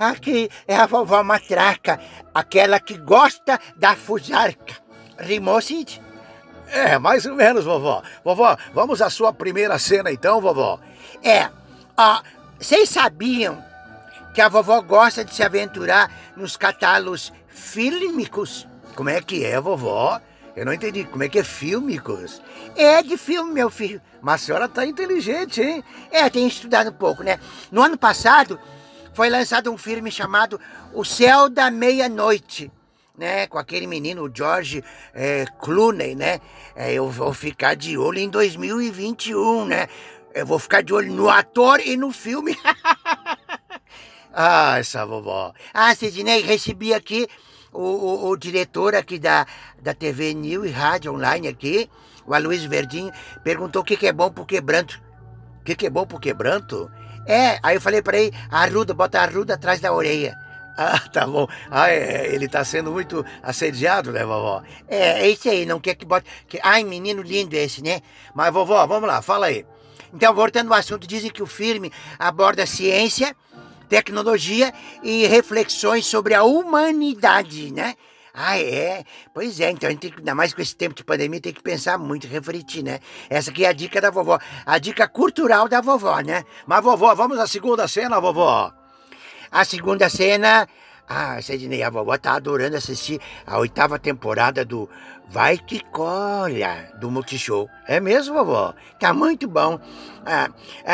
Aqui é a vovó Matraca, aquela que gosta da fusarca. Rimou, Cid? É, mais ou menos, vovó. Vovó, vamos à sua primeira cena então, vovó. É, ó, vocês sabiam que a vovó gosta de se aventurar nos catálogos fílmicos? Como é que é, vovó? Eu não entendi. Como é que é fílmicos? É de filme, meu filho. Mas a senhora tá inteligente, hein? É, tem estudado um pouco, né? No ano passado, foi lançado um filme chamado O Céu da Meia-Noite, né? Com aquele menino, George é, Clooney, né? É, eu vou ficar de olho em 2021, né? Eu vou ficar de olho no ator e no filme. ah, essa vovó. Ah, Sidney, recebi aqui o, o, o, diretor aqui da, da TV New e Rádio Online aqui, o Aloysio Verdinho, perguntou o que, que é bom pro quebranto. O que, que é bom pro quebranto? É, aí eu falei para ele, arruda, bota a arruda atrás da orelha. Ah, tá bom. Ah, é, ele tá sendo muito assediado, né, vovó? É, é isso aí, não quer que bote... Que... Ai, menino lindo esse, né? Mas, vovó, vamos lá, fala aí. Então, voltando ao assunto, dizem que o filme aborda ciência, tecnologia e reflexões sobre a humanidade, né? Ah, é? Pois é, então a gente tem que, ainda mais com esse tempo de pandemia, tem que pensar muito, refletir, né? Essa aqui é a dica da vovó, a dica cultural da vovó, né? Mas, vovó, vamos à segunda cena, vovó? A segunda cena. Ah, Sidney, a vovó tá adorando assistir a oitava temporada do Vai Que Colha, do Multishow. É mesmo, vovó? Tá muito bom. Ah,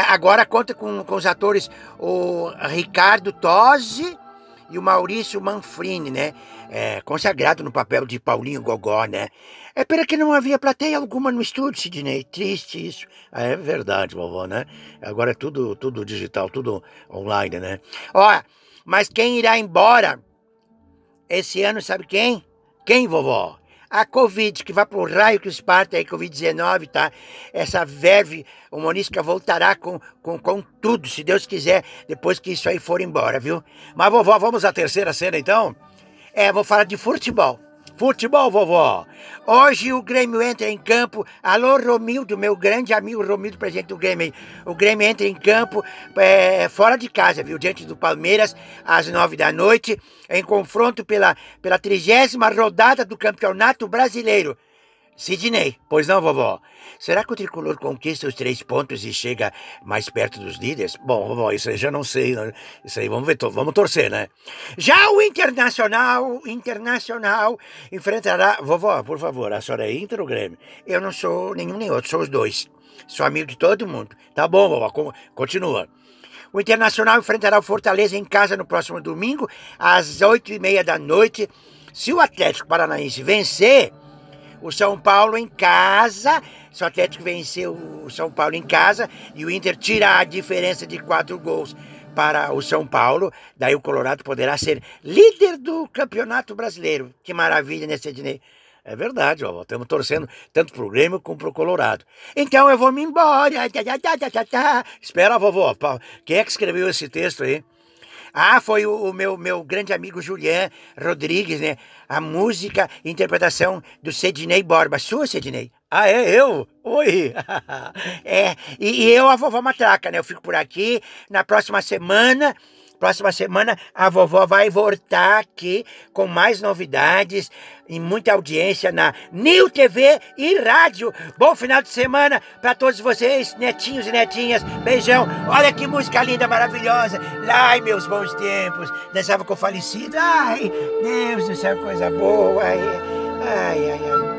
agora conta com, com os atores o Ricardo Tosi e o Maurício Manfrini, né? É, consagrado no papel de Paulinho Gogó, né? É pena que não havia plateia alguma no estúdio, Sidney. Triste isso. Ah, é verdade, vovó, né? Agora é tudo, tudo digital, tudo online, né? Ó, mas quem irá embora esse ano, sabe quem? Quem, vovó? A Covid, que vai pro raio que esparta aí, Covid-19, tá? Essa verve humorística voltará com, com, com tudo, se Deus quiser, depois que isso aí for embora, viu? Mas, vovó, vamos à terceira cena, então? É, vou falar de futebol. Futebol, vovó. Hoje o Grêmio entra em campo. Alô, Romildo, meu grande amigo Romildo, presidente do Grêmio. O Grêmio entra em campo é, fora de casa, viu? Diante do Palmeiras, às nove da noite, em confronto pela, pela trigésima rodada do Campeonato Brasileiro. Sidney. Pois não, vovó. Será que o tricolor conquista os três pontos e chega mais perto dos líderes? Bom, vovó, isso aí já não sei. Né? Isso aí vamos ver, vamos torcer, né? Já o Internacional, Internacional enfrentará. Vovó, por favor, a senhora é Inter ou Grêmio? Eu não sou nenhum nem outro, sou os dois. Sou amigo de todo mundo. Tá bom, vovó, continua. O Internacional enfrentará o Fortaleza em casa no próximo domingo, às oito e meia da noite. Se o Atlético Paranaense vencer o São Paulo em casa. Se o Atlético venceu o São Paulo em casa e o Inter tirar a diferença de quatro gols para o São Paulo, daí o Colorado poderá ser líder do Campeonato Brasileiro. Que maravilha, né, Sidney? É verdade, ó, estamos torcendo tanto pro Grêmio como pro Colorado. Então eu vou me embora. Espera, vovó. Quem é que escreveu esse texto aí? Ah, foi o, o, meu, meu grande amigo Julian Rodrigues, né? A música e interpretação do Sidney Borba. Sua, Sidney? Ah, é? Eu? Oi! é, e, e eu, a vovó Matraca, né? Eu fico por aqui. Na próxima semana Próxima semana a vovó vai voltar aqui com mais novidades e muita audiência na New TV e rádio. Bom final de semana para todos vocês, netinhos e netinhas. Beijão. Olha que música linda, maravilhosa. Ai, meus bons tempos. Dançava com o falecido. Ai, Deus do céu, coisa boa. Ai, ai, ai. ai.